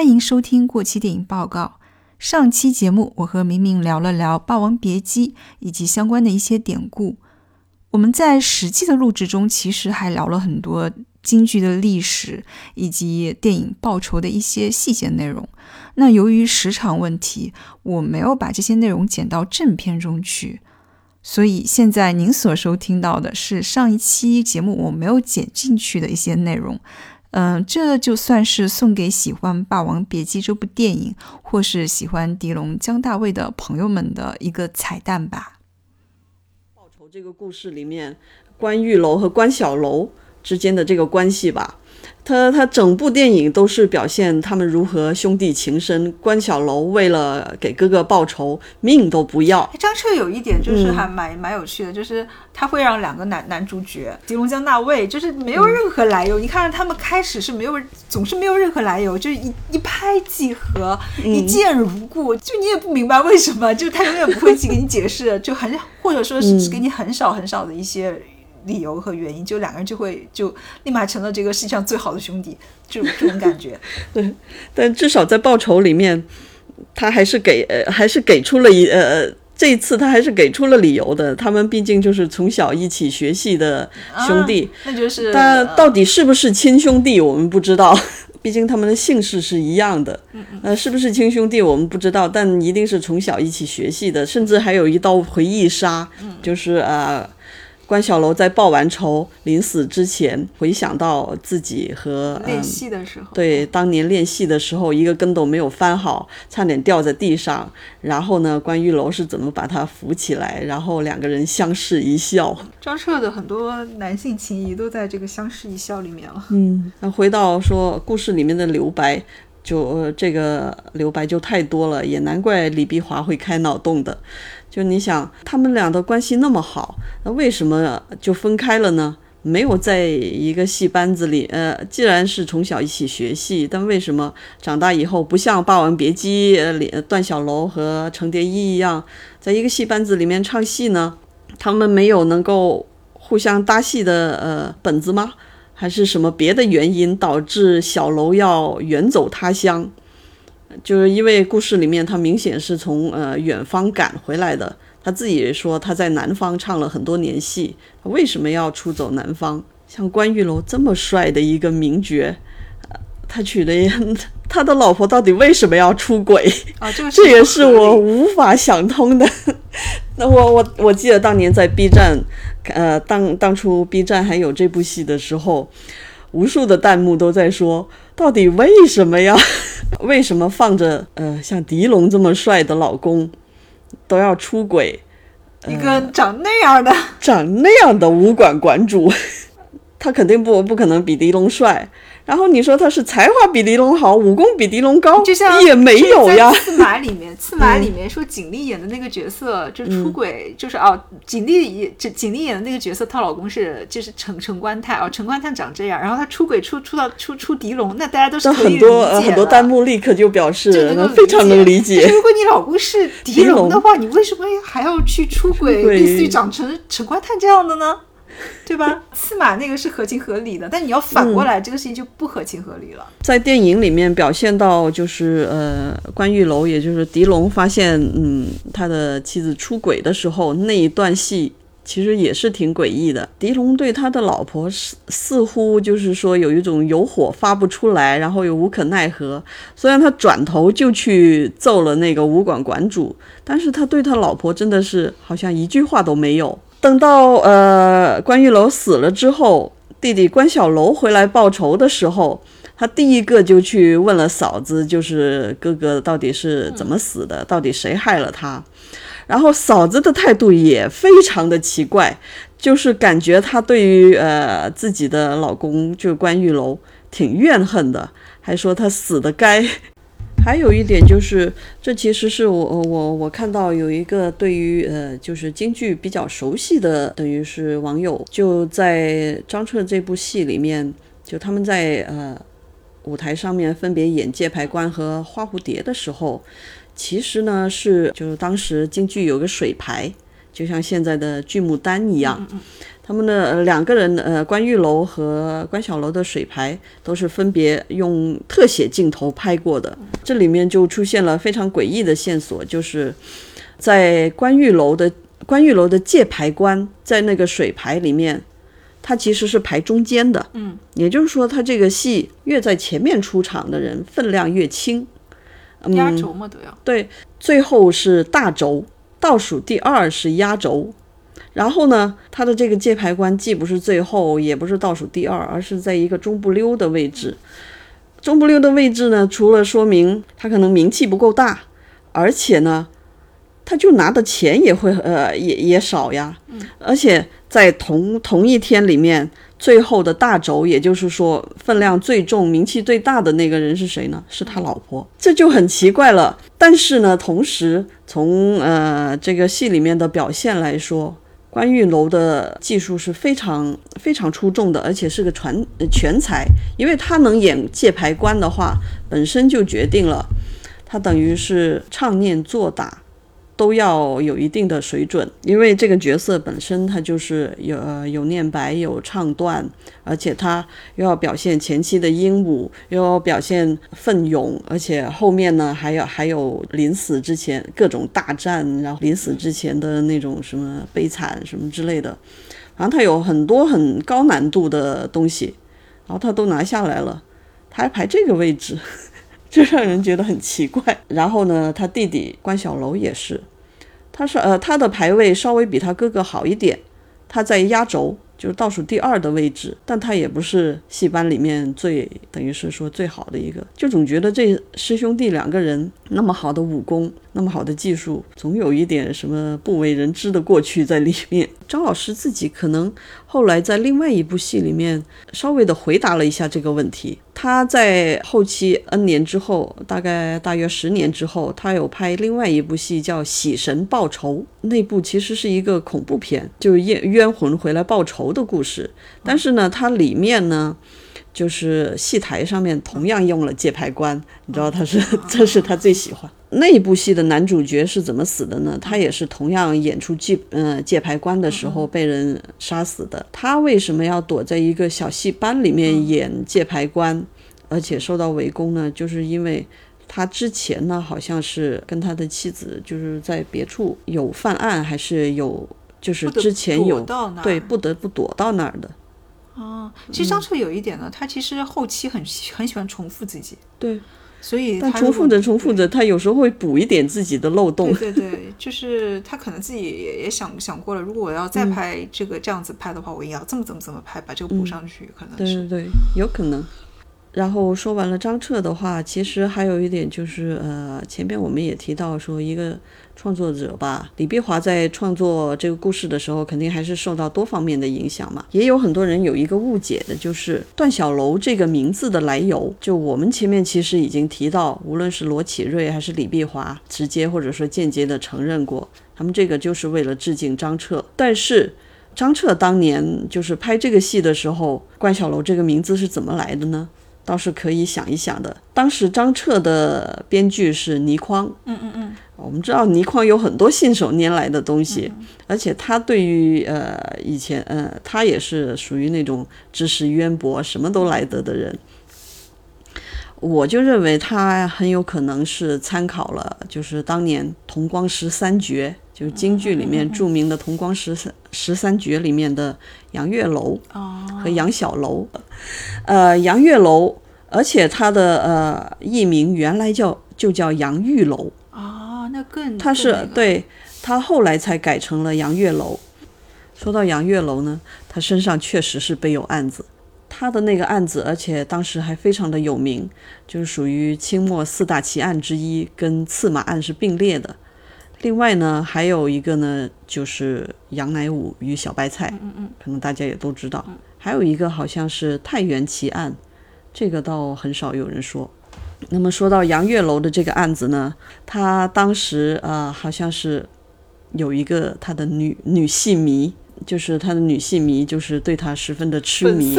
欢迎收听过期电影报告。上期节目，我和明明聊了聊《霸王别姬》以及相关的一些典故。我们在实际的录制中，其实还聊了很多京剧的历史以及电影报酬的一些细节内容。那由于时长问题，我没有把这些内容剪到正片中去，所以现在您所收听到的是上一期节目我没有剪进去的一些内容。嗯，这就算是送给喜欢《霸王别姬》这部电影，或是喜欢狄龙、姜大卫的朋友们的一个彩蛋吧。报仇这个故事里面，关玉楼和关小楼之间的这个关系吧。他他整部电影都是表现他们如何兄弟情深。关小楼为了给哥哥报仇，命都不要。张彻有一点就是还蛮蛮有趣的，就是他会让两个男男主角狄龙江大卫，就是没有任何来由。你看他们开始是没有，总是没有任何来由，就是一一拍即合，一见如故。就你也不明白为什么，就他永远不会去给你解释，就很或者说是给你很少很少的一些。理由和原因，就两个人就会就立马成了这个世界上最好的兄弟，这种 这种感觉。对，但至少在报仇里面，他还是给呃还是给出了一呃这一次他还是给出了理由的。他们毕竟就是从小一起学戏的兄弟，那就是。但到底是不是亲兄弟，我们不知道。毕竟他们的姓氏是一样的，呃，是不是亲兄弟我们不知道，但一定是从小一起学戏的，甚至还有一道回忆杀，就是呃。关小楼在报完仇，临死之前回想到自己和练戏的时候，对当年练戏的时候，一个跟斗没有翻好，差点掉在地上。然后呢，关玉楼是怎么把他扶起来？然后两个人相视一笑。张彻的很多男性情谊都在这个相视一笑里面了。嗯，那回到说故事里面的留白，就这个留白就太多了，也难怪李碧华会开脑洞的。就你想，他们俩的关系那么好，那为什么就分开了呢？没有在一个戏班子里，呃，既然是从小一起学戏，但为什么长大以后不像《霸王别姬》呃段小楼和程蝶衣一样，在一个戏班子里面唱戏呢？他们没有能够互相搭戏的呃本子吗？还是什么别的原因导致小楼要远走他乡？就是因为故事里面他明显是从呃远方赶回来的，他自己说他在南方唱了很多年戏，他为什么要出走南方？像关玉楼这么帅的一个名角，他娶的 他的老婆到底为什么要出轨？啊，这个这也是我无法想通的。那我我我记得当年在 B 站，呃，当当初 B 站还有这部戏的时候，无数的弹幕都在说，到底为什么呀？为什么放着呃像狄龙这么帅的老公都要出轨？一个长那样的，长那样的武馆馆主，他肯定不不可能比狄龙帅。然后你说他是才华比狄龙好，武功比狄龙高，就像也没有呀。刺马里面，刺马里面说景丽演的那个角色就是出轨，就是哦，景丽演景丽演的那个角色，她老公是就是陈陈官泰哦，陈官泰长这样，然后她出轨出出到出出狄龙，那大家都是很多很多弹幕立刻就表示非常能理解。如果你老公是狄龙的话，你为什么还要去出轨，类似于长成陈官泰这样的呢？对吧？刺马那个是合情合理的，但你要反过来，这个事情就不合情合理了。在电影里面表现到，就是呃，关玉楼，也就是狄龙发现，嗯，他的妻子出轨的时候，那一段戏其实也是挺诡异的。狄龙对他的老婆似似乎就是说有一种有火发不出来，然后又无可奈何。虽然他转头就去揍了那个武馆馆主，但是他对他老婆真的是好像一句话都没有。等到呃关玉楼死了之后，弟弟关小楼回来报仇的时候，他第一个就去问了嫂子，就是哥哥到底是怎么死的，到底谁害了他？然后嫂子的态度也非常的奇怪，就是感觉她对于呃自己的老公就关玉楼挺怨恨的，还说他死的该。还有一点就是，这其实是我我我看到有一个对于呃就是京剧比较熟悉的，等于是网友就在张彻这部戏里面，就他们在呃舞台上面分别演界牌官和花蝴蝶的时候，其实呢是就是当时京剧有个水牌，就像现在的剧目单一样。他们的呃两个人，呃，关玉楼和关小楼的水牌都是分别用特写镜头拍过的。这里面就出现了非常诡异的线索，就是在关玉楼的关玉楼的界牌官在那个水牌里面，他其实是排中间的。嗯，也就是说，他这个戏越在前面出场的人分量越轻。压轴嘛都要。对，最后是大轴，倒数第二是压轴。然后呢，他的这个界牌官既不是最后，也不是倒数第二，而是在一个中不溜的位置。中不溜的位置呢，除了说明他可能名气不够大，而且呢，他就拿的钱也会呃也也少呀。而且在同同一天里面，最后的大轴，也就是说分量最重、名气最大的那个人是谁呢？是他老婆，这就很奇怪了。但是呢，同时从呃这个戏里面的表现来说。关玉楼的技术是非常非常出众的，而且是个传全才，因为他能演界牌官的话，本身就决定了他等于是唱念做打。都要有一定的水准，因为这个角色本身他就是有呃有念白有唱段，而且他又要表现前期的英武，又要表现奋勇，而且后面呢还有还有临死之前各种大战，然后临死之前的那种什么悲惨什么之类的，然后他有很多很高难度的东西，然后他都拿下来了，他还排这个位置。就让人觉得很奇怪。然后呢，他弟弟关小楼也是，他是呃，他的排位稍微比他哥哥好一点，他在压轴。就是倒数第二的位置，但他也不是戏班里面最等于是说最好的一个，就总觉得这师兄弟两个人那么好的武功，那么好的技术，总有一点什么不为人知的过去在里面。张老师自己可能后来在另外一部戏里面稍微的回答了一下这个问题。他在后期 N 年之后，大概大约十年之后，他有拍另外一部戏叫《喜神报仇》，那部其实是一个恐怖片，就是冤冤魂回来报仇的故事。但是呢，它里面呢，就是戏台上面同样用了借牌官，你知道他是这是他最喜欢。那一部戏的男主角是怎么死的呢？他也是同样演出界呃界牌官的时候被人杀死的。他为什么要躲在一个小戏班里面演界牌官，而且受到围攻呢？就是因为他之前呢好像是跟他的妻子就是在别处有犯案，还是有就是之前有对不得不躲到那儿的。哦，其实张彻有一点呢，他其实后期很很喜欢重复自己。对。所以，他重复着重复着，他有时候会补一点自己的漏洞。对对对，就是他可能自己也也想想过了，如果我要再拍这个这样子拍的话，我也要这么怎么怎么拍，把这个补上去，可能是。对对对，有可能。然后说完了张彻的话，其实还有一点就是，呃，前面我们也提到说，一个创作者吧，李碧华在创作这个故事的时候，肯定还是受到多方面的影响嘛。也有很多人有一个误解的，就是段小楼这个名字的来由，就我们前面其实已经提到，无论是罗启瑞还是李碧华，直接或者说间接的承认过，他们这个就是为了致敬张彻。但是张彻当年就是拍这个戏的时候，关小楼这个名字是怎么来的呢？倒是可以想一想的。当时张彻的编剧是倪匡，嗯嗯嗯，我们知道倪匡有很多信手拈来的东西，而且他对于呃以前呃他也是属于那种知识渊博、什么都来得的人。我就认为他很有可能是参考了，就是当年同光十三绝。就是京剧里面著名的《同光十三十三绝》里面的杨月楼和杨小楼，呃，杨月楼，而且他的呃艺名原来叫就叫杨玉楼啊，那更他是对他后来才改成了杨月楼。说到杨月楼呢，他身上确实是背有案子，他的那个案子，而且当时还非常的有名，就是属于清末四大奇案之一，跟刺马案是并列的。另外呢，还有一个呢，就是杨乃武与小白菜，嗯嗯，可能大家也都知道。还有一个好像是太原奇案，这个倒很少有人说。那么说到杨月楼的这个案子呢，他当时啊，好像是有一个他的女女戏迷，就是他的女戏迷，就是对他十分的痴迷，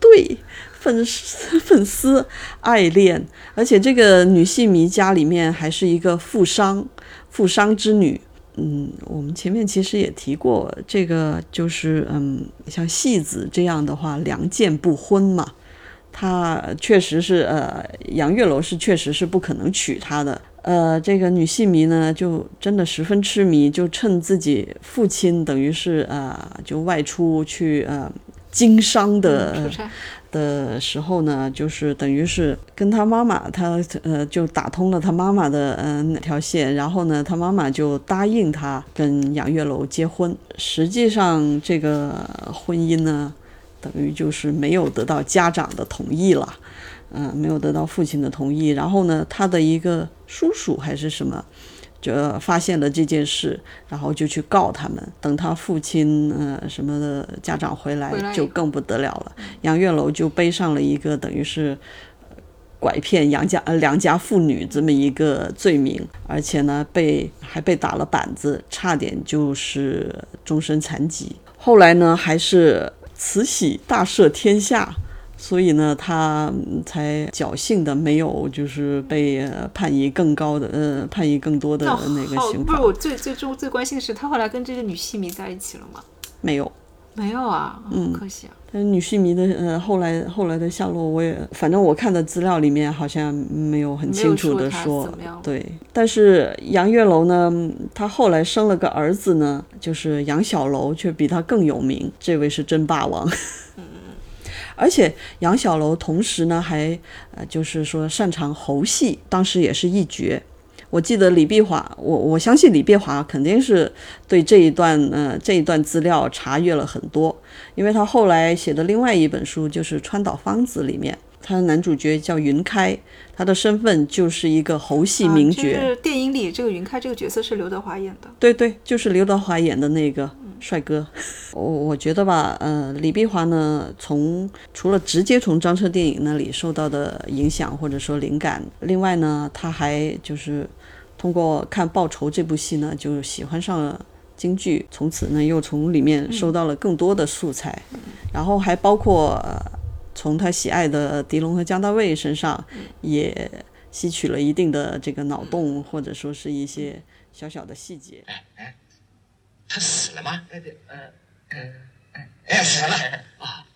对粉丝粉丝爱恋，而且这个女戏迷家里面还是一个富商。富商之女，嗯，我们前面其实也提过，这个就是嗯，像戏子这样的话，良贱不婚嘛，他确实是呃，杨月楼是确实是不可能娶她的。呃，这个女戏迷呢，就真的十分痴迷，就趁自己父亲等于是呃，就外出去呃经商的。的时候呢，就是等于是跟他妈妈，他呃就打通了他妈妈的呃那条线，然后呢，他妈妈就答应他跟杨月楼结婚。实际上，这个婚姻呢，等于就是没有得到家长的同意了，嗯，没有得到父亲的同意。然后呢，他的一个叔叔还是什么。就发现了这件事，然后就去告他们。等他父亲呃什么的家长回来，就更不得了了。杨月楼就背上了一个等于是拐骗杨家呃良家妇女这么一个罪名，而且呢被还被打了板子，差点就是终身残疾。后来呢还是慈禧大赦天下。所以呢，他才侥幸的没有就是被判以更高的呃判以更多的那个刑罚。不是我最最终最关心的是，他后来跟这个女戏迷在一起了吗？没有，没有啊，嗯，可惜啊。但女戏迷的呃后来后来的下落，我也反正我看的资料里面好像没有很清楚的说。对，但是杨月楼呢，他后来生了个儿子呢，就是杨小楼，却比他更有名。这位是真霸王。而且杨小楼同时呢，还呃，就是说擅长猴戏，当时也是一绝。我记得李碧华，我我相信李碧华肯定是对这一段呃这一段资料查阅了很多，因为他后来写的另外一本书就是《川岛芳子》里面。他的男主角叫云开，他的身份就是一个猴戏名角。就是电影里这个云开这个角色是刘德华演的。对对，就是刘德华演的那个帅哥。我我觉得吧，呃，李碧华呢，从除了直接从张彻电影那里受到的影响或者说灵感，另外呢，他还就是通过看《报仇》这部戏呢，就喜欢上了京剧，从此呢又从里面收到了更多的素材，然后还包括。从他喜爱的狄龙和姜大卫身上，也吸取了一定的这个脑洞，或者说是一些小小的细节。哎哎，他死了吗？哎对，呃，呃，哎死了啊。